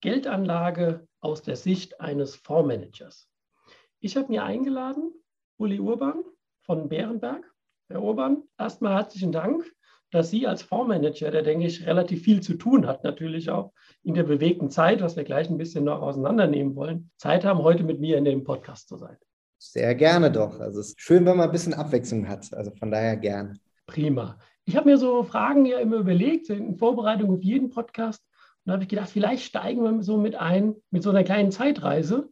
Geldanlage aus der Sicht eines Fondsmanagers. Ich habe mir eingeladen Uli Urban von Bärenberg. Herr Urban, erstmal herzlichen Dank, dass Sie als Fondsmanager, der denke ich relativ viel zu tun hat, natürlich auch in der bewegten Zeit, was wir gleich ein bisschen noch auseinandernehmen wollen, Zeit haben, heute mit mir in dem Podcast zu sein. Sehr gerne doch. Also es ist schön, wenn man ein bisschen Abwechslung hat. Also von daher gerne. Prima. Ich habe mir so Fragen ja immer überlegt, in Vorbereitung auf jeden Podcast. Da habe ich gedacht, vielleicht steigen wir so mit ein, mit so einer kleinen Zeitreise.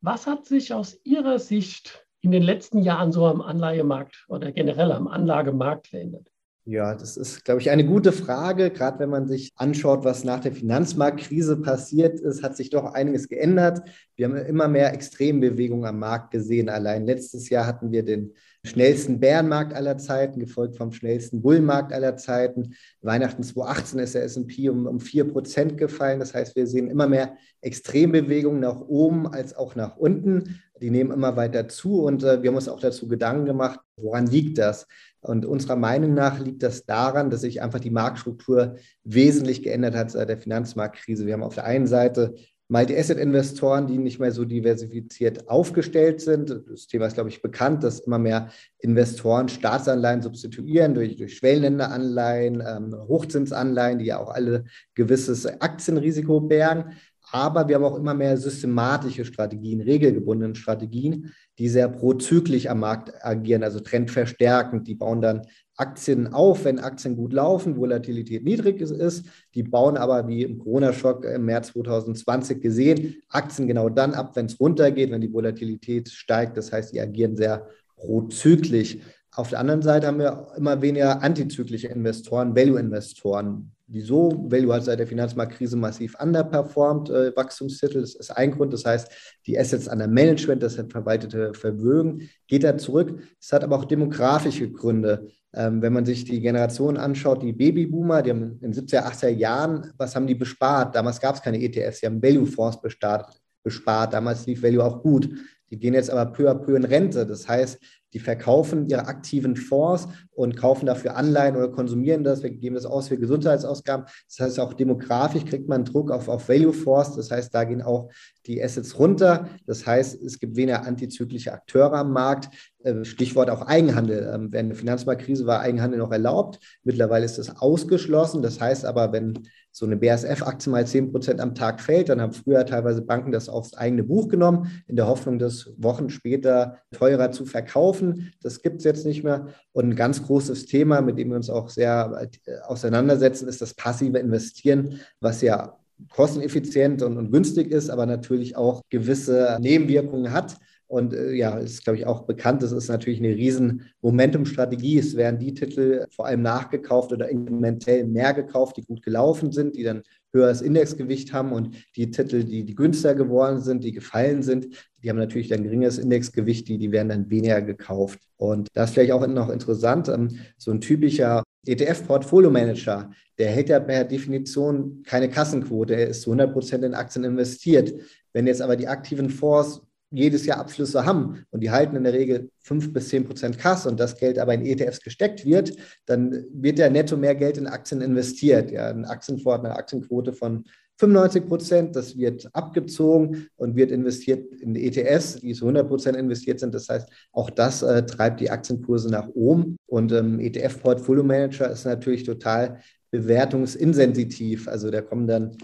Was hat sich aus Ihrer Sicht in den letzten Jahren so am Anleihemarkt oder generell am Anlagemarkt verändert? Ja, das ist, glaube ich, eine gute Frage. Gerade wenn man sich anschaut, was nach der Finanzmarktkrise passiert ist, hat sich doch einiges geändert. Wir haben immer mehr Extrembewegungen am Markt gesehen. Allein letztes Jahr hatten wir den schnellsten Bärenmarkt aller Zeiten, gefolgt vom schnellsten Bullenmarkt aller Zeiten. Weihnachten 2018 ist der S&P um, um 4% gefallen. Das heißt, wir sehen immer mehr Extrembewegungen nach oben als auch nach unten. Die nehmen immer weiter zu und äh, wir haben uns auch dazu Gedanken gemacht, woran liegt das? Und unserer Meinung nach liegt das daran, dass sich einfach die Marktstruktur wesentlich geändert hat seit der Finanzmarktkrise. Wir haben auf der einen Seite Multi-Asset-Investoren, die nicht mehr so diversifiziert aufgestellt sind. Das Thema ist, glaube ich, bekannt, dass immer mehr Investoren Staatsanleihen substituieren durch, durch Schwellenländeranleihen, ähm, Hochzinsanleihen, die ja auch alle gewisses Aktienrisiko bergen. Aber wir haben auch immer mehr systematische Strategien, regelgebundene Strategien, die sehr prozyklisch am Markt agieren, also trendverstärkend. Die bauen dann Aktien auf, wenn Aktien gut laufen, Volatilität niedrig ist. Die bauen aber, wie im Corona-Schock im März 2020 gesehen, Aktien genau dann ab, wenn es runtergeht, wenn die Volatilität steigt. Das heißt, die agieren sehr prozyklisch. Auf der anderen Seite haben wir immer weniger antizyklische Investoren, Value-Investoren. Wieso? Value hat seit der Finanzmarktkrise massiv underperformed, äh, Wachstumstitel. Das ist ein Grund. Das heißt, die Assets an der Management, das verwaltete Vermögen, geht da zurück. Es hat aber auch demografische Gründe. Ähm, wenn man sich die Generation anschaut, die Babyboomer, die haben in den 70er, 80er Jahren, was haben die bespart? Damals gab es keine ETFs, die haben Value-Fonds bespart. Damals lief Value auch gut. Die gehen jetzt aber peu à peu in Rente. Das heißt, die verkaufen ihre aktiven Fonds und kaufen dafür Anleihen oder konsumieren das. Wir geben das aus für Gesundheitsausgaben. Das heißt, auch demografisch kriegt man Druck auf, auf Value Fonds. Das heißt, da gehen auch die Assets runter. Das heißt, es gibt weniger antizyklische Akteure am Markt. Äh, Stichwort auch Eigenhandel. Während der Finanzmarktkrise war Eigenhandel noch erlaubt. Mittlerweile ist das ausgeschlossen. Das heißt aber, wenn so eine BASF-Aktie mal 10 Prozent am Tag fällt, dann haben früher teilweise Banken das aufs eigene Buch genommen, in der Hoffnung, das Wochen später teurer zu verkaufen. Das gibt es jetzt nicht mehr. Und ein ganz großes Thema, mit dem wir uns auch sehr äh, auseinandersetzen, ist das passive Investieren, was ja kosteneffizient und, und günstig ist, aber natürlich auch gewisse Nebenwirkungen hat. Und äh, ja, ist, glaube ich, auch bekannt, das ist natürlich eine riesen Momentum-Strategie. Es werden die Titel vor allem nachgekauft oder inkrementell mehr gekauft, die gut gelaufen sind, die dann höheres Indexgewicht haben und die Titel, die, die günstiger geworden sind, die gefallen sind, die haben natürlich ein geringeres Indexgewicht, die, die werden dann weniger gekauft. Und das ist vielleicht auch noch interessant, ähm, so ein typischer ETF-Portfolio-Manager, der hält ja per Definition keine Kassenquote, er ist zu 100 Prozent in Aktien investiert. Wenn jetzt aber die aktiven Fonds jedes Jahr Abschlüsse haben und die halten in der Regel 5 bis 10 Prozent Kasse und das Geld aber in ETFs gesteckt wird, dann wird ja netto mehr Geld in Aktien investiert. Ja, ein Aktienfonds hat eine Aktienquote von 95 Prozent, das wird abgezogen und wird investiert in ETFs, die zu 100 Prozent investiert sind. Das heißt, auch das äh, treibt die Aktienkurse nach oben. Und ähm, ETF-Portfolio-Manager ist natürlich total bewertungsinsensitiv. Also da kommen dann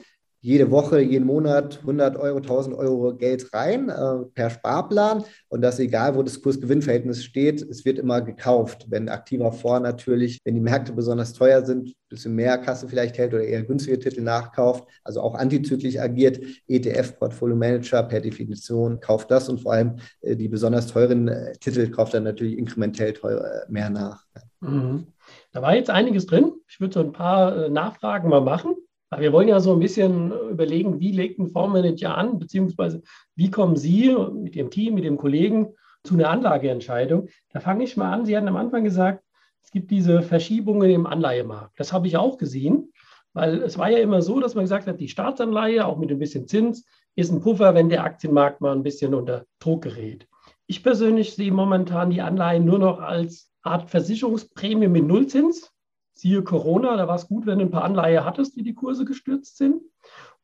jede Woche, jeden Monat 100 Euro, 1000 Euro Geld rein äh, per Sparplan und das egal, wo das Kurs-Gewinn-Verhältnis steht, es wird immer gekauft. Wenn aktiver Fonds natürlich, wenn die Märkte besonders teuer sind, ein bisschen mehr Kasse vielleicht hält oder eher günstige Titel nachkauft, also auch antizyklisch agiert, ETF, Portfolio Manager per Definition kauft das und vor allem äh, die besonders teuren äh, Titel kauft dann natürlich inkrementell teuer, äh, mehr nach. Mhm. Da war jetzt einiges drin. Ich würde so ein paar äh, Nachfragen mal machen. Wir wollen ja so ein bisschen überlegen, wie legt ein Fondsmanager an, beziehungsweise wie kommen Sie mit Ihrem Team, mit dem Kollegen zu einer Anlageentscheidung. Da fange ich mal an. Sie hatten am Anfang gesagt, es gibt diese Verschiebungen im Anleihemarkt. Das habe ich auch gesehen, weil es war ja immer so, dass man gesagt hat, die Staatsanleihe, auch mit ein bisschen Zins, ist ein Puffer, wenn der Aktienmarkt mal ein bisschen unter Druck gerät. Ich persönlich sehe momentan die Anleihen nur noch als Art Versicherungsprämie mit Nullzins. Siehe Corona, da war es gut, wenn du ein paar Anleihe hattest, die die Kurse gestürzt sind.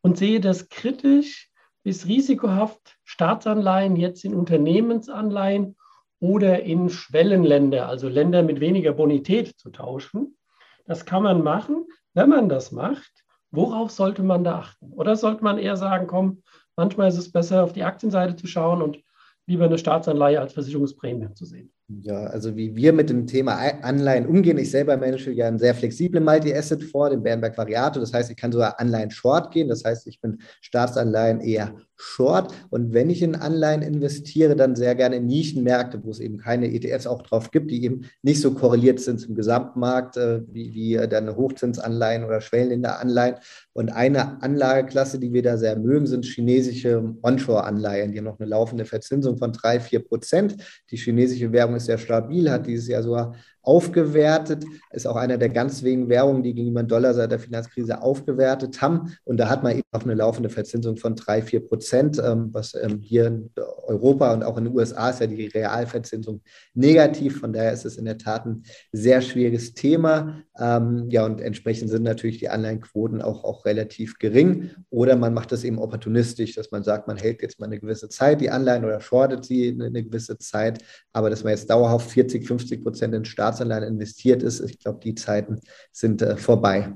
Und sehe das kritisch bis risikohaft Staatsanleihen jetzt in Unternehmensanleihen oder in Schwellenländer, also Länder mit weniger Bonität zu tauschen. Das kann man machen. Wenn man das macht, worauf sollte man da achten? Oder sollte man eher sagen, komm, manchmal ist es besser, auf die Aktienseite zu schauen und lieber eine Staatsanleihe als Versicherungsprämie zu sehen? Ja, also wie wir mit dem Thema Anleihen umgehen. Ich selber manage ja einen sehr flexiblen Multi-Asset-Fonds, den Bernberg Variato. Das heißt, ich kann sogar Anleihen short gehen. Das heißt, ich bin Staatsanleihen eher short. Und wenn ich in Anleihen investiere, dann sehr gerne in Nischenmärkte, wo es eben keine ETFs auch drauf gibt, die eben nicht so korreliert sind zum Gesamtmarkt, äh, wie, wie dann Hochzinsanleihen oder Schwellenländer-Anleihen. Und eine Anlageklasse, die wir da sehr mögen, sind chinesische Onshore-Anleihen. Die haben noch eine laufende Verzinsung von drei, vier Prozent. Die chinesische Währung ist sehr stabil, hat dieses Jahr sogar aufgewertet, ist auch einer der ganz wenigen Währungen, die gegenüber dem Dollar seit der Finanzkrise aufgewertet haben. Und da hat man eben auch eine laufende Verzinsung von drei, vier Prozent, ähm, was ähm, hier in Europa und auch in den USA ist ja die Realverzinsung negativ. Von daher ist es in der Tat ein sehr schwieriges Thema. Ähm, ja, und entsprechend sind natürlich die Anleihenquoten auch, auch relativ gering. Oder man macht das eben opportunistisch, dass man sagt, man hält jetzt mal eine gewisse Zeit die Anleihen oder shortet sie eine, gewisse Zeit. Aber dass man jetzt dauerhaft 40, 50 Prozent in Staats Staatsanleihen investiert ist. Ich glaube, die Zeiten sind äh, vorbei.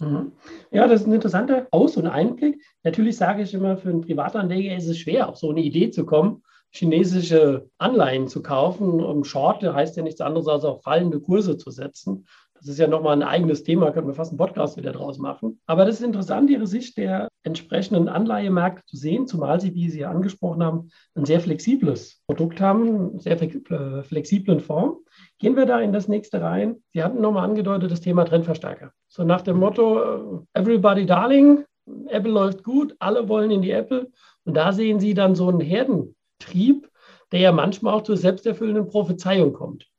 Mhm. Ja, das ist ein interessanter Aus- und Einblick. Natürlich sage ich immer, für einen Privatanleger ist es schwer, auf so eine Idee zu kommen, chinesische Anleihen zu kaufen. Um Short heißt ja nichts anderes, als auf fallende Kurse zu setzen. Das ist ja nochmal ein eigenes Thema, können wir fast einen Podcast wieder draus machen. Aber das ist interessant, Ihre Sicht der entsprechenden Anleihemärkte zu sehen, zumal Sie, wie Sie angesprochen haben, ein sehr flexibles Produkt haben, sehr äh, flexiblen Fonds. Gehen wir da in das nächste rein. Sie hatten nochmal angedeutet, das Thema Trendverstärker. So nach dem Motto, äh, everybody darling, Apple läuft gut, alle wollen in die Apple. Und da sehen Sie dann so einen Herdentrieb, der ja manchmal auch zur selbsterfüllenden Prophezeiung kommt.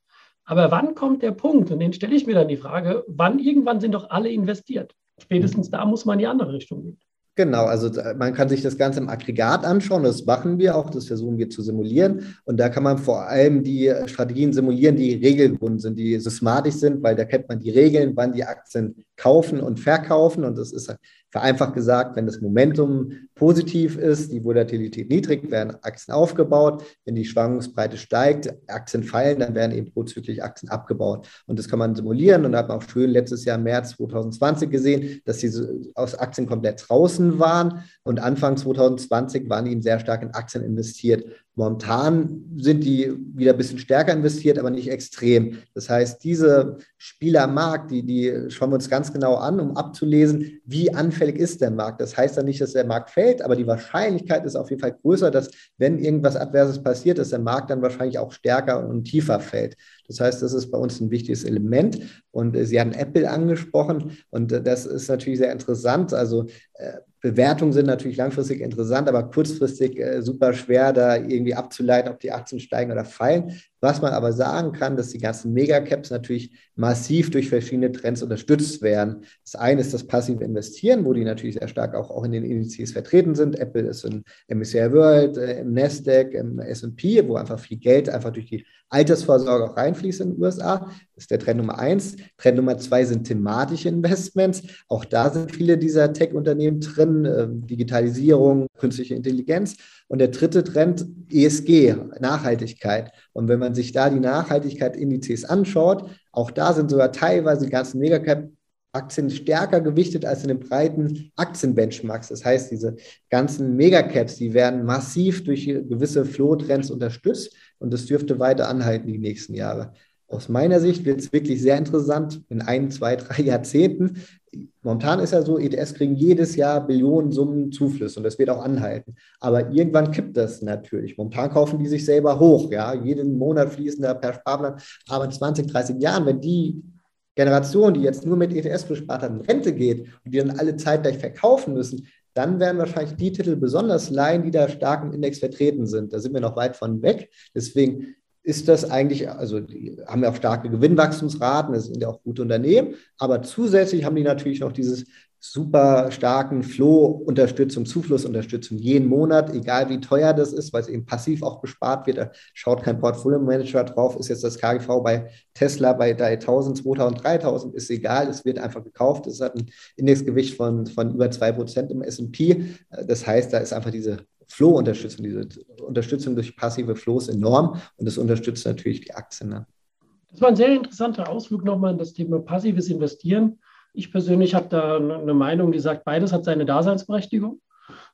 Aber wann kommt der Punkt? Und den stelle ich mir dann die Frage, wann irgendwann sind doch alle investiert? Spätestens da muss man in die andere Richtung gehen. Genau, also man kann sich das Ganze im Aggregat anschauen, das machen wir auch, das versuchen wir zu simulieren. Und da kann man vor allem die Strategien simulieren, die regelgebunden sind, die systematisch sind, weil da kennt man die Regeln, wann die Aktien kaufen und verkaufen. Und das ist vereinfacht gesagt, wenn das Momentum positiv ist, die Volatilität niedrig, werden Aktien aufgebaut. Wenn die Schwankungsbreite steigt, Aktien fallen, dann werden eben prozyklisch Aktien abgebaut. Und das kann man simulieren. Und da hat man auch schön letztes Jahr März 2020 gesehen, dass diese aus Aktien komplett draußen waren. Und Anfang 2020 waren die eben sehr stark in Aktien investiert. Momentan sind die wieder ein bisschen stärker investiert, aber nicht extrem. Das heißt, diese Spieler am Markt, die, die schauen wir uns ganz genau an, um abzulesen, wie anfällig ist der Markt. Das heißt dann nicht, dass der Markt fällt, aber die Wahrscheinlichkeit ist auf jeden Fall größer, dass wenn irgendwas Adverses passiert, dass der Markt dann wahrscheinlich auch stärker und tiefer fällt. Das heißt, das ist bei uns ein wichtiges Element. Und äh, Sie haben Apple angesprochen und äh, das ist natürlich sehr interessant. Also äh, Bewertungen sind natürlich langfristig interessant, aber kurzfristig äh, super schwer, da irgendwie abzuleiten, ob die Aktien steigen oder fallen. Was man aber sagen kann, dass die ganzen Megacaps natürlich massiv durch verschiedene Trends unterstützt werden. Das eine ist das passive Investieren, wo die natürlich sehr stark auch, auch in den Indizes vertreten sind. Apple ist in MSCI World, äh, im Nasdaq, im S&P, wo einfach viel Geld einfach durch die Altersvorsorge auch reinfließt in den USA. Das ist der Trend Nummer eins. Trend Nummer zwei sind thematische Investments. Auch da sind viele dieser Tech-Unternehmen drin. Äh, Digitalisierung, künstliche Intelligenz. Und der dritte Trend, ESG, Nachhaltigkeit. Und wenn man sich da die Nachhaltigkeit-Indizes anschaut, auch da sind sogar teilweise die ganzen Megacap Aktien stärker gewichtet als in den breiten Aktienbenchmarks. Das heißt, diese ganzen Megacaps, die werden massiv durch gewisse Flow-Trends unterstützt und das dürfte weiter anhalten die nächsten Jahre. Aus meiner Sicht wird es wirklich sehr interessant in ein, zwei, drei Jahrzehnten. Momentan ist ja so, ETS kriegen jedes Jahr Billionen Summen Zuflüsse und das wird auch anhalten. Aber irgendwann kippt das natürlich. Momentan kaufen die sich selber hoch. Ja? Jeden Monat fließen da per Sparplan. Aber in 20, 30 Jahren, wenn die Generation, die jetzt nur mit ETS bespart hat, in Rente geht und die dann alle zeitgleich verkaufen müssen, dann werden wahrscheinlich die Titel besonders leihen, die da stark im Index vertreten sind. Da sind wir noch weit von weg. Deswegen ist das eigentlich, also die haben ja auch starke Gewinnwachstumsraten, das sind ja auch gute Unternehmen, aber zusätzlich haben die natürlich noch dieses super starken Flow-Unterstützung, Zuflussunterstützung jeden Monat, egal wie teuer das ist, weil es eben passiv auch bespart wird. Da schaut kein Portfolio-Manager drauf. Ist jetzt das KGV bei Tesla bei 3000, 2000, 3000, ist egal. Es wird einfach gekauft. Es hat ein Indexgewicht von, von über 2% im S&P. Das heißt, da ist einfach diese Flow-Unterstützung, diese Unterstützung durch passive Flows enorm und das unterstützt natürlich die Aktien. Ne? Das war ein sehr interessanter Ausflug nochmal in das Thema passives Investieren. Ich persönlich habe da eine Meinung, die sagt, beides hat seine Daseinsberechtigung.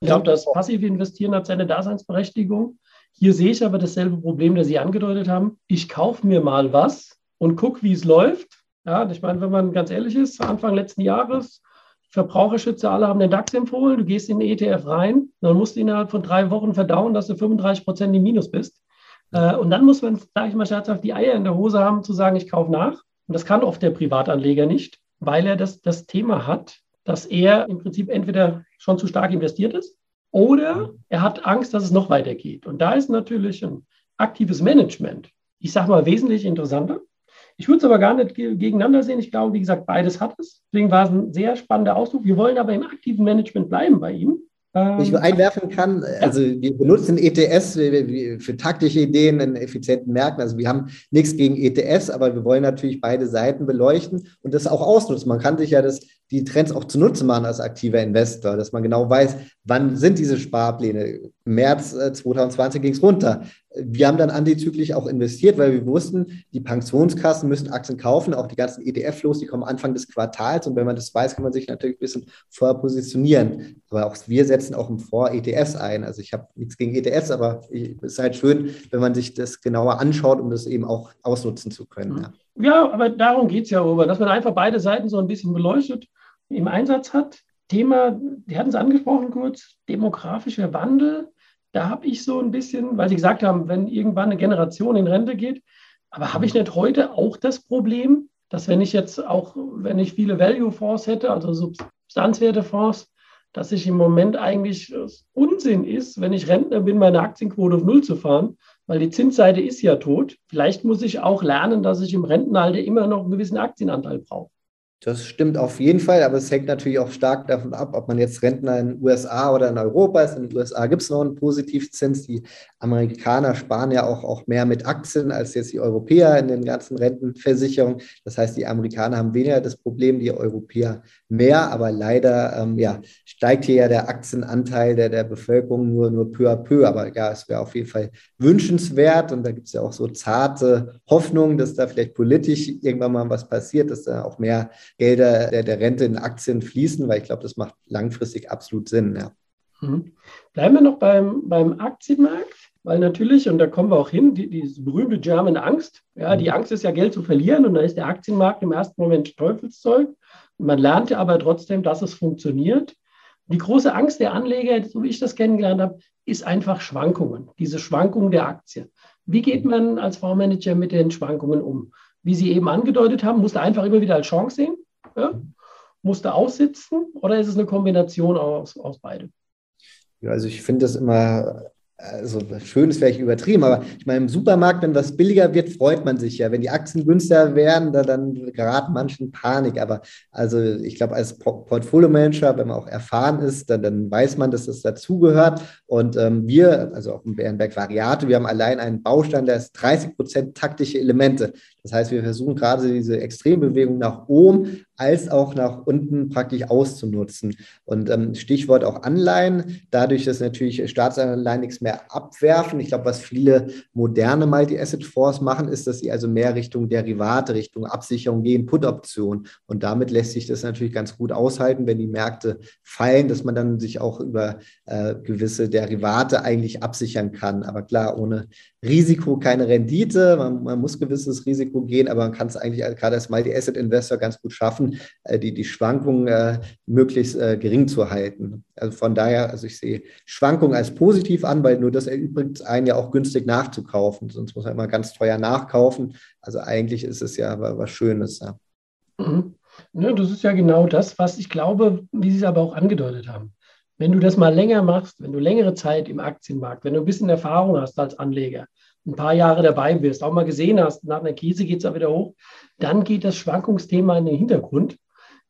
Ich glaube, das passive Investieren hat seine Daseinsberechtigung. Hier sehe ich aber dasselbe Problem, das Sie angedeutet haben. Ich kaufe mir mal was und gucke, wie es läuft. Ja, ich meine, wenn man ganz ehrlich ist, Anfang letzten Jahres, Verbraucherschützer alle haben den DAX empfohlen, du gehst in den ETF rein, dann musst du innerhalb von drei Wochen verdauen, dass du 35 Prozent im Minus bist. Äh, und dann muss man, sage ich mal scherzhaft, die Eier in der Hose haben, zu sagen, ich kaufe nach. Und das kann oft der Privatanleger nicht weil er das, das Thema hat, dass er im Prinzip entweder schon zu stark investiert ist oder er hat Angst, dass es noch weitergeht. Und da ist natürlich ein aktives Management, ich sage mal, wesentlich interessanter. Ich würde es aber gar nicht gegeneinander sehen. Ich glaube, wie gesagt, beides hat es. Deswegen war es ein sehr spannender Ausdruck. Wir wollen aber im aktiven Management bleiben bei ihm. Wenn ich einwerfen kann, also wir benutzen ETS für taktische Ideen in effizienten Märkten. Also wir haben nichts gegen ETS, aber wir wollen natürlich beide Seiten beleuchten und das auch ausnutzen. Man kann sich ja das die Trends auch zunutze machen als aktiver Investor, dass man genau weiß, wann sind diese Sparpläne. Im März 2020 ging es runter. Wir haben dann antizyklisch auch investiert, weil wir wussten, die Pensionskassen müssen Aktien kaufen, auch die ganzen ETF-Los, die kommen Anfang des Quartals. Und wenn man das weiß, kann man sich natürlich ein bisschen vorher positionieren. Aber auch wir setzen auch im Vor ETFs ein. Also ich habe nichts gegen ETFs, aber es ist halt schön, wenn man sich das genauer anschaut, um das eben auch ausnutzen zu können. Ja, ja aber darum geht es ja, Robert, dass man einfach beide Seiten so ein bisschen beleuchtet im Einsatz hat. Thema, die hatten es angesprochen kurz, demografischer Wandel. Da habe ich so ein bisschen, weil Sie gesagt haben, wenn irgendwann eine Generation in Rente geht, aber habe ich nicht heute auch das Problem, dass wenn ich jetzt auch, wenn ich viele Value-Fonds hätte, also Substanzwerte-Fonds, dass ich im Moment eigentlich Unsinn ist, wenn ich Rentner bin, meine Aktienquote auf Null zu fahren, weil die Zinsseite ist ja tot. Vielleicht muss ich auch lernen, dass ich im Rentenalter immer noch einen gewissen Aktienanteil brauche. Das stimmt auf jeden Fall, aber es hängt natürlich auch stark davon ab, ob man jetzt Rentner in den USA oder in Europa ist. In den USA gibt es noch einen Positivzins. Die Amerikaner sparen ja auch, auch mehr mit Aktien als jetzt die Europäer in den ganzen Rentenversicherungen. Das heißt, die Amerikaner haben weniger das Problem, die Europäer mehr. Aber leider ähm, ja, steigt hier ja der Aktienanteil der, der Bevölkerung nur, nur peu à peu. Aber ja, es wäre auf jeden Fall wünschenswert. Und da gibt es ja auch so zarte Hoffnungen, dass da vielleicht politisch irgendwann mal was passiert, dass da auch mehr Gelder der, der Rente in Aktien fließen, weil ich glaube, das macht langfristig absolut Sinn. Ja. Mhm. Bleiben wir noch beim, beim Aktienmarkt, weil natürlich, und da kommen wir auch hin, die, diese berühmte German Angst. Ja, die mhm. Angst ist ja Geld zu verlieren und da ist der Aktienmarkt im ersten Moment Teufelszeug. Und man lernt ja aber trotzdem, dass es funktioniert. Die große Angst der Anleger, so wie ich das kennengelernt habe, ist einfach Schwankungen, diese Schwankungen der Aktien. Wie geht man als Fondsmanager mit den Schwankungen um? Wie Sie eben angedeutet haben, musst du einfach immer wieder als Chance sehen? Ja? Musst aussitzen oder ist es eine Kombination aus, aus beidem? Ja, also ich finde das immer also schön ist vielleicht übertrieben, aber ich meine, im Supermarkt, wenn was billiger wird, freut man sich ja. Wenn die Aktien günstiger werden, da, dann geraten manchen Panik. Aber also ich glaube, als Portfolio-Manager, wenn man auch erfahren ist, dann, dann weiß man, dass das dazugehört. Und ähm, wir, also auch im Bärenberg Variate, wir haben allein einen Baustein, der ist 30 Prozent taktische Elemente. Das heißt, wir versuchen gerade diese Extrembewegung nach oben als auch nach unten praktisch auszunutzen. Und ähm, Stichwort auch Anleihen, dadurch, dass natürlich Staatsanleihen nichts mehr abwerfen. Ich glaube, was viele moderne Multi-Asset-Fonds machen, ist, dass sie also mehr Richtung Derivate, Richtung Absicherung gehen, Put-Option. Und damit lässt sich das natürlich ganz gut aushalten, wenn die Märkte fallen, dass man dann sich auch über äh, gewisse Derivate eigentlich absichern kann. Aber klar, ohne Risiko keine Rendite. Man, man, muss gewisses Risiko gehen, aber man kann es eigentlich gerade als Multi-Asset-Investor ganz gut schaffen, äh, die, die Schwankungen äh, möglichst äh, gering zu halten. Also von daher, also ich sehe Schwankungen als positiv an, weil nur das erübrigt einen ja auch günstig nachzukaufen. Sonst muss man immer ganz teuer nachkaufen. Also eigentlich ist es ja was Schönes. Mhm. Ja, das ist ja genau das, was ich glaube, wie Sie es aber auch angedeutet haben. Wenn du das mal länger machst, wenn du längere Zeit im Aktienmarkt, wenn du ein bisschen Erfahrung hast als Anleger, ein paar Jahre dabei bist, auch mal gesehen hast, nach einer Krise geht es auch wieder hoch, dann geht das Schwankungsthema in den Hintergrund.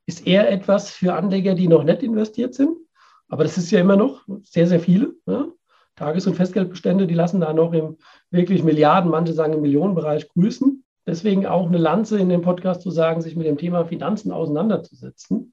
Ist eher etwas für Anleger, die noch nicht investiert sind. Aber das ist ja immer noch sehr, sehr viele. Ja? Tages- und Festgeldbestände, die lassen da noch im wirklich Milliarden, manche sagen im Millionenbereich grüßen. Deswegen auch eine Lanze in dem Podcast zu sagen, sich mit dem Thema Finanzen auseinanderzusetzen.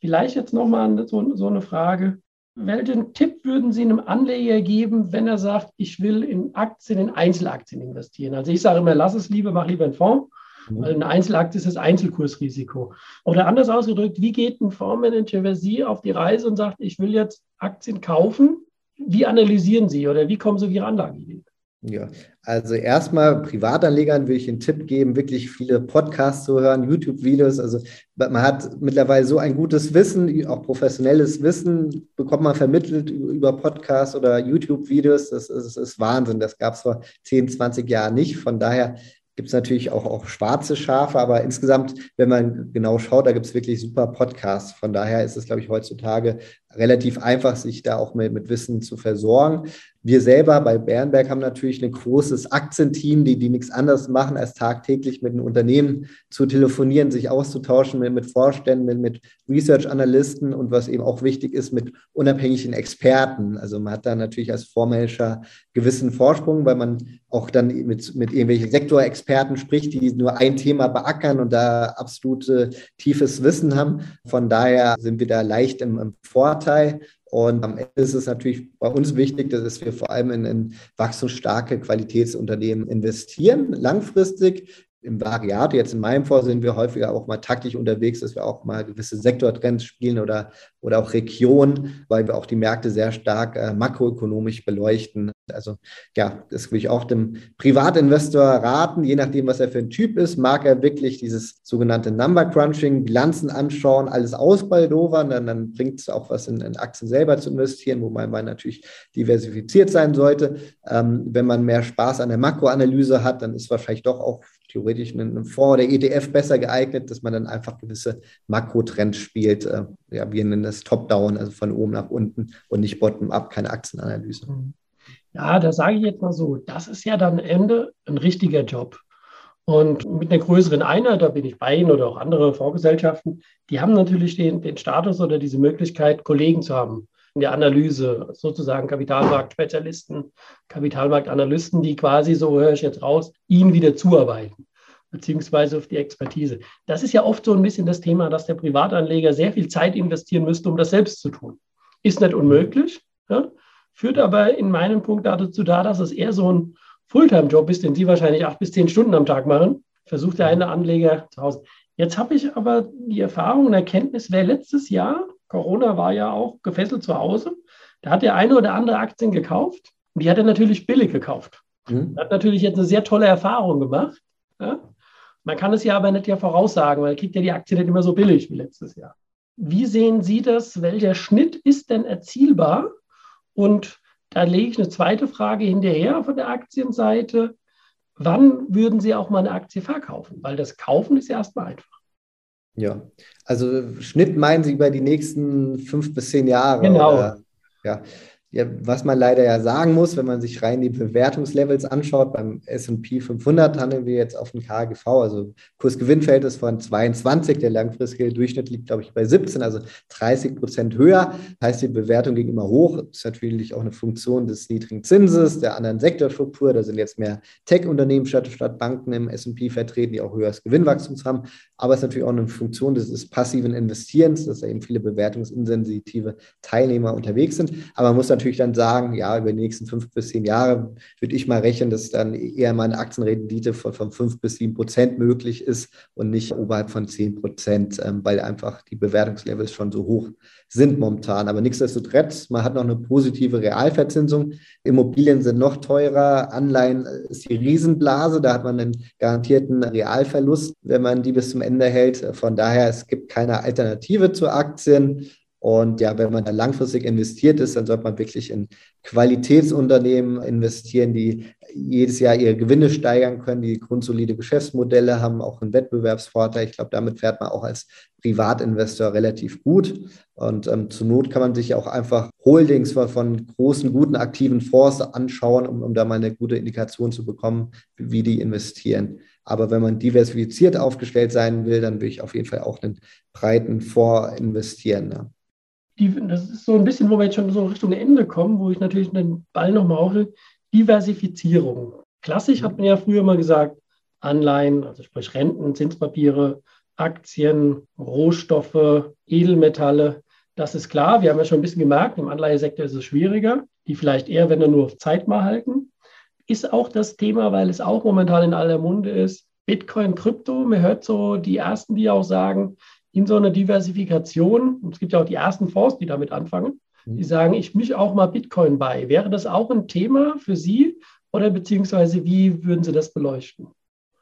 Vielleicht jetzt nochmal so, so eine Frage. Welchen Tipp würden Sie einem Anleger geben, wenn er sagt, ich will in Aktien, in Einzelaktien investieren? Also ich sage immer, lass es lieber, mach lieber einen Fonds, mhm. weil eine Einzelaktie ist das Einzelkursrisiko. Oder anders ausgedrückt, wie geht ein Fondsmanager für Sie auf die Reise und sagt, ich will jetzt Aktien kaufen? Wie analysieren Sie oder wie kommen Sie auf Ihre Anlageidee? Ja, also erstmal Privatanlegern würde ich den Tipp geben, wirklich viele Podcasts zu hören, YouTube-Videos. Also man hat mittlerweile so ein gutes Wissen, auch professionelles Wissen bekommt man vermittelt über Podcasts oder YouTube-Videos. Das, das, ist Wahnsinn. Das gab es vor 10, 20 Jahren nicht. Von daher gibt es natürlich auch, auch schwarze Schafe, aber insgesamt, wenn man genau schaut, da gibt es wirklich super Podcasts. Von daher ist es, glaube ich, heutzutage relativ einfach, sich da auch mit, mit Wissen zu versorgen. Wir selber bei Bernberg haben natürlich ein großes Aktienteam, die, die nichts anderes machen, als tagtäglich mit den Unternehmen zu telefonieren, sich auszutauschen mit, mit Vorständen, mit, mit Research-Analysten und was eben auch wichtig ist, mit unabhängigen Experten. Also man hat da natürlich als Vormanager gewissen Vorsprung, weil man auch dann mit, mit irgendwelchen Sektorexperten spricht, die nur ein Thema beackern und da absolut tiefes Wissen haben. Von daher sind wir da leicht im, im Vorteil. Und am Ende ist es natürlich bei uns wichtig, dass wir vor allem in, in wachstumsstarke Qualitätsunternehmen investieren, langfristig im Variat, jetzt in meinem Fall sind wir häufiger auch mal taktisch unterwegs, dass wir auch mal gewisse Sektortrends spielen oder, oder auch Regionen, weil wir auch die Märkte sehr stark äh, makroökonomisch beleuchten. Also ja, das will ich auch dem Privatinvestor raten, je nachdem, was er für ein Typ ist, mag er wirklich dieses sogenannte Number Crunching, Bilanzen anschauen, alles ausbaldovern, dann, dann bringt es auch was in, in, Aktien selber zu investieren, wo man, man natürlich diversifiziert sein sollte. Ähm, wenn man mehr Spaß an der Makroanalyse hat, dann ist wahrscheinlich doch auch theoretisch ein Fonds oder ETF besser geeignet, dass man dann einfach gewisse Makrotrends spielt. Äh, ja, wir nennen das Top-Down, also von oben nach unten und nicht Bottom-up, keine Aktienanalyse. Mhm. Ja, da sage ich jetzt mal so, das ist ja dann Ende ein richtiger Job. Und mit einer größeren Einheit, da bin ich bei Ihnen oder auch andere Fondsgesellschaften, die haben natürlich den, den Status oder diese Möglichkeit, Kollegen zu haben in der Analyse, sozusagen Kapitalmarktspezialisten, Kapitalmarktanalysten, die quasi, so höre ich jetzt raus, ihnen wieder zuarbeiten, beziehungsweise auf die Expertise. Das ist ja oft so ein bisschen das Thema, dass der Privatanleger sehr viel Zeit investieren müsste, um das selbst zu tun. Ist nicht unmöglich, ja? führt aber in meinem Punkt dazu da, dass es eher so ein Fulltime-Job ist, den Sie wahrscheinlich acht bis zehn Stunden am Tag machen, versucht der eine Anleger zu Hause. Jetzt habe ich aber die Erfahrung und Erkenntnis, wer letztes Jahr Corona war ja auch gefesselt zu Hause. Da hat der eine oder andere Aktien gekauft und die hat er natürlich billig gekauft. Mhm. Hat natürlich jetzt eine sehr tolle Erfahrung gemacht. Ja? Man kann es ja aber nicht ja voraussagen, weil er kriegt ja die Aktie nicht immer so billig wie letztes Jahr. Wie sehen Sie das? Welcher Schnitt ist denn erzielbar? Und da lege ich eine zweite Frage hinterher von der Aktienseite. Wann würden Sie auch mal eine Aktie verkaufen? Weil das Kaufen ist ja erstmal einfach. Ja, also Schnitt meinen Sie über die nächsten fünf bis zehn Jahre. Genau. Oder? Ja, ja, was man leider ja sagen muss, wenn man sich rein die Bewertungslevels anschaut, beim S&P 500 handeln wir jetzt auf dem KGV, also Kursgewinnverhältnis von 22, der langfristige Durchschnitt liegt, glaube ich, bei 17, also 30 Prozent höher, heißt die Bewertung ging immer hoch, das ist natürlich auch eine Funktion des niedrigen Zinses, der anderen Sektorstruktur, da sind jetzt mehr Tech-Unternehmen statt, statt Banken im S&P vertreten, die auch höheres Gewinnwachstum haben, aber es ist natürlich auch eine Funktion des, des passiven Investierens, dass da eben viele bewertungsinsensitive Teilnehmer unterwegs sind, aber man muss natürlich natürlich dann sagen, ja, über die nächsten fünf bis zehn Jahre würde ich mal rechnen, dass dann eher mal eine Aktienrendite von, von fünf bis sieben Prozent möglich ist und nicht oberhalb von zehn Prozent, ähm, weil einfach die Bewertungslevels schon so hoch sind momentan. Aber nichtsdestotrotz, man hat noch eine positive Realverzinsung. Immobilien sind noch teurer. Anleihen ist die Riesenblase. Da hat man einen garantierten Realverlust, wenn man die bis zum Ende hält. Von daher, es gibt keine Alternative zu Aktien. Und ja, wenn man da langfristig investiert ist, dann sollte man wirklich in Qualitätsunternehmen investieren, die jedes Jahr ihre Gewinne steigern können, die grundsolide Geschäftsmodelle haben, auch einen Wettbewerbsvorteil. Ich glaube, damit fährt man auch als Privatinvestor relativ gut. Und ähm, zur Not kann man sich auch einfach Holdings von, von großen, guten, aktiven Fonds anschauen, um, um da mal eine gute Indikation zu bekommen, wie, die investieren. Aber wenn man diversifiziert aufgestellt sein will, dann will ich auf jeden Fall auch einen breiten Fonds investieren. Ne? Die, das ist so ein bisschen, wo wir jetzt schon so Richtung Ende kommen, wo ich natürlich den Ball nochmal aufhöre. Diversifizierung. Klassisch hat man ja früher mal gesagt, Anleihen, also sprich Renten, Zinspapiere, Aktien, Rohstoffe, Edelmetalle. Das ist klar. Wir haben ja schon ein bisschen gemerkt, im Anleihesektor ist es schwieriger. Die vielleicht eher, wenn dann nur auf Zeit mal halten. Ist auch das Thema, weil es auch momentan in aller Munde ist. Bitcoin, Krypto. Man hört so die ersten, die auch sagen, in so einer Diversifikation, und es gibt ja auch die ersten Fonds, die damit anfangen, die mhm. sagen, ich mische auch mal Bitcoin bei. Wäre das auch ein Thema für Sie oder beziehungsweise wie würden Sie das beleuchten?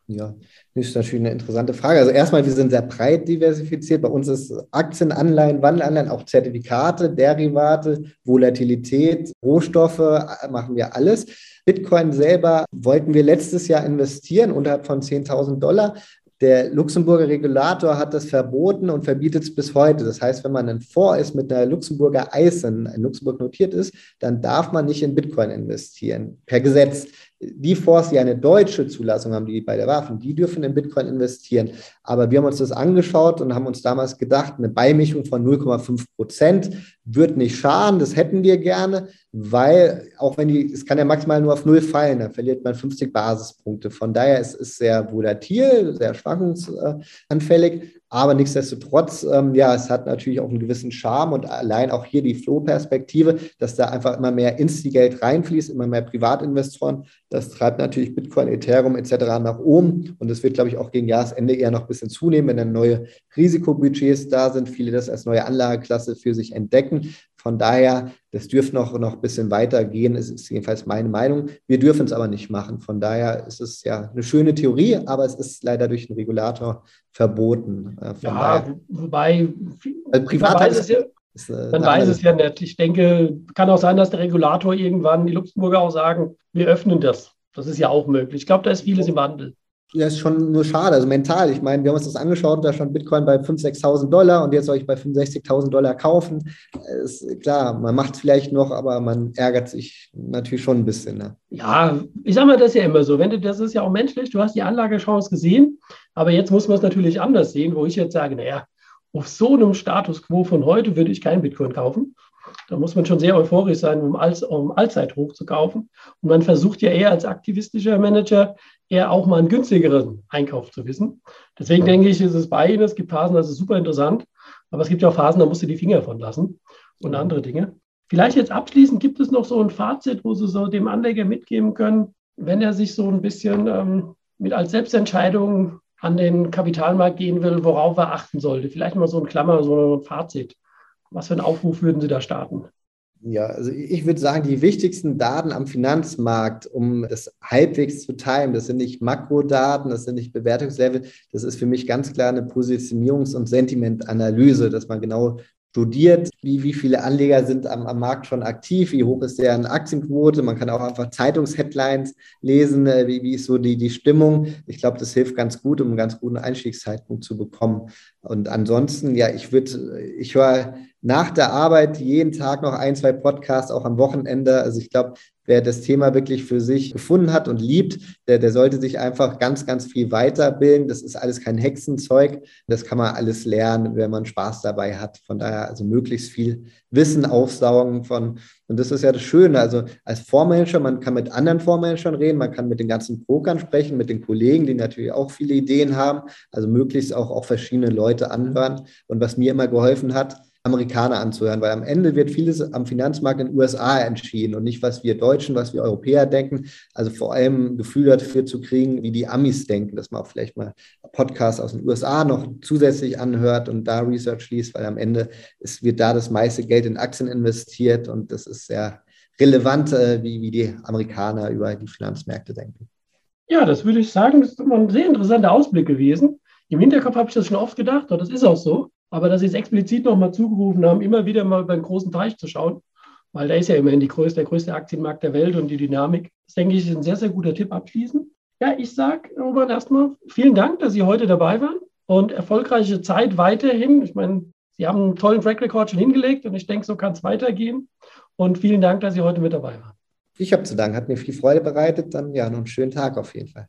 Ja, das ist natürlich eine interessante Frage. Also erstmal, wir sind sehr breit diversifiziert. Bei uns ist Aktien, Anleihen, Wandelanleihen, auch Zertifikate, Derivate, Volatilität, Rohstoffe, äh, machen wir alles. Bitcoin selber wollten wir letztes Jahr investieren unterhalb von 10.000 Dollar. Der Luxemburger Regulator hat das verboten und verbietet es bis heute. Das heißt, wenn man ein Fonds ist mit einer Luxemburger Eisen, in Luxemburg notiert ist, dann darf man nicht in Bitcoin investieren, per Gesetz die Fonds, die eine deutsche Zulassung haben, die bei der Waffen, die dürfen in Bitcoin investieren. Aber wir haben uns das angeschaut und haben uns damals gedacht, eine Beimischung von 0,5 Prozent wird nicht schaden. Das hätten wir gerne, weil auch wenn die, es kann ja maximal nur auf Null fallen, dann verliert man 50 Basispunkte. Von daher ist es sehr volatil, sehr schwankungsanfällig. Aber nichtsdestotrotz, ähm, ja, es hat natürlich auch einen gewissen Charme und allein auch hier die Flow-Perspektive, dass da einfach immer mehr Insti-Geld reinfließt, immer mehr Privatinvestoren. Das treibt natürlich Bitcoin, Ethereum etc. nach oben. Und das wird, glaube ich, auch gegen Jahresende eher noch ein bisschen zunehmen, wenn dann neue Risikobudgets da sind, viele das als neue Anlageklasse für sich entdecken. Von daher, das dürfte noch, noch ein bisschen weitergehen, ist, ist jedenfalls meine Meinung. Wir dürfen es aber nicht machen. Von daher ist es ja eine schöne Theorie, aber es ist leider durch den Regulator verboten. Äh, ja, daher, wobei, also privat weiß es ja, ist, äh, man weiß es ja nicht. Ich denke, kann auch sein, dass der Regulator irgendwann, die Luxemburger auch sagen, wir öffnen das. Das ist ja auch möglich. Ich glaube, da ist vieles im Wandel ja, ist schon nur schade, also mental. Ich meine, wir haben uns das angeschaut, da stand Bitcoin bei 5.000, 6.000 Dollar und jetzt soll ich bei 65.000 Dollar kaufen. Ist klar, man macht es vielleicht noch, aber man ärgert sich natürlich schon ein bisschen. Ne? Ja, ich sage mal, das ist ja immer so. Wenn du, das ist ja auch menschlich, du hast die Anlagechance gesehen, aber jetzt muss man es natürlich anders sehen, wo ich jetzt sage, naja, auf so einem Status quo von heute würde ich keinen Bitcoin kaufen. Da muss man schon sehr euphorisch sein, um, All, um Allzeithoch zu kaufen. Und man versucht ja eher als aktivistischer Manager eher auch mal einen günstigeren Einkauf zu wissen. Deswegen denke ich, ist es bei Ihnen. Es gibt Phasen, das ist super interessant. Aber es gibt ja auch Phasen, da musst du die Finger von lassen und andere Dinge. Vielleicht jetzt abschließend gibt es noch so ein Fazit, wo Sie so dem Anleger mitgeben können, wenn er sich so ein bisschen ähm, mit als Selbstentscheidung an den Kapitalmarkt gehen will, worauf er achten sollte. Vielleicht mal so ein Klammer, so ein Fazit. Was für einen Aufruf würden Sie da starten? Ja, also ich würde sagen, die wichtigsten Daten am Finanzmarkt, um das halbwegs zu teilen, das sind nicht Makrodaten, das sind nicht Bewertungslevel, das ist für mich ganz klar eine Positionierungs- und Sentimentanalyse, dass man genau studiert, wie, wie viele Anleger sind am, am Markt schon aktiv, wie hoch ist deren Aktienquote. Man kann auch einfach Zeitungsheadlines lesen, äh, wie, wie ist so die, die Stimmung. Ich glaube, das hilft ganz gut, um einen ganz guten Einstiegszeitpunkt zu bekommen. Und ansonsten, ja, ich würde, ich höre nach der Arbeit jeden Tag noch ein, zwei Podcasts, auch am Wochenende. Also ich glaube, wer das Thema wirklich für sich gefunden hat und liebt, der, der sollte sich einfach ganz, ganz viel weiterbilden. Das ist alles kein Hexenzeug. Das kann man alles lernen, wenn man Spaß dabei hat. Von daher also möglichst viel Wissen aufsaugen von, und das ist ja das Schöne. Also als Fondsmanager, man kann mit anderen Fondsmanagern reden, man kann mit den ganzen Brokern sprechen, mit den Kollegen, die natürlich auch viele Ideen haben. Also möglichst auch, auch verschiedene Leute anhören. Und was mir immer geholfen hat, Amerikaner anzuhören, weil am Ende wird vieles am Finanzmarkt in den USA entschieden und nicht, was wir Deutschen, was wir Europäer denken. Also vor allem Gefühl dafür zu kriegen, wie die Amis denken, dass man auch vielleicht mal Podcasts aus den USA noch zusätzlich anhört und da Research liest, weil am Ende ist, wird da das meiste Geld in Aktien investiert und das ist sehr relevant, äh, wie, wie die Amerikaner über die Finanzmärkte denken. Ja, das würde ich sagen, das ist immer ein sehr interessanter Ausblick gewesen. Im Hinterkopf habe ich das schon oft gedacht und das ist auch so. Aber dass Sie es explizit nochmal zugerufen haben, immer wieder mal über den großen Teich zu schauen, weil da ist ja immerhin größte, der größte Aktienmarkt der Welt und die Dynamik. Das denke ich ist ein sehr, sehr guter Tipp abschließend. Ja, ich sage, Robert, erstmal vielen Dank, dass Sie heute dabei waren und erfolgreiche Zeit weiterhin. Ich meine, Sie haben einen tollen Track Record schon hingelegt und ich denke, so kann es weitergehen. Und vielen Dank, dass Sie heute mit dabei waren. Ich habe zu danken, hat mir viel Freude bereitet. Dann ja, noch einen schönen Tag auf jeden Fall.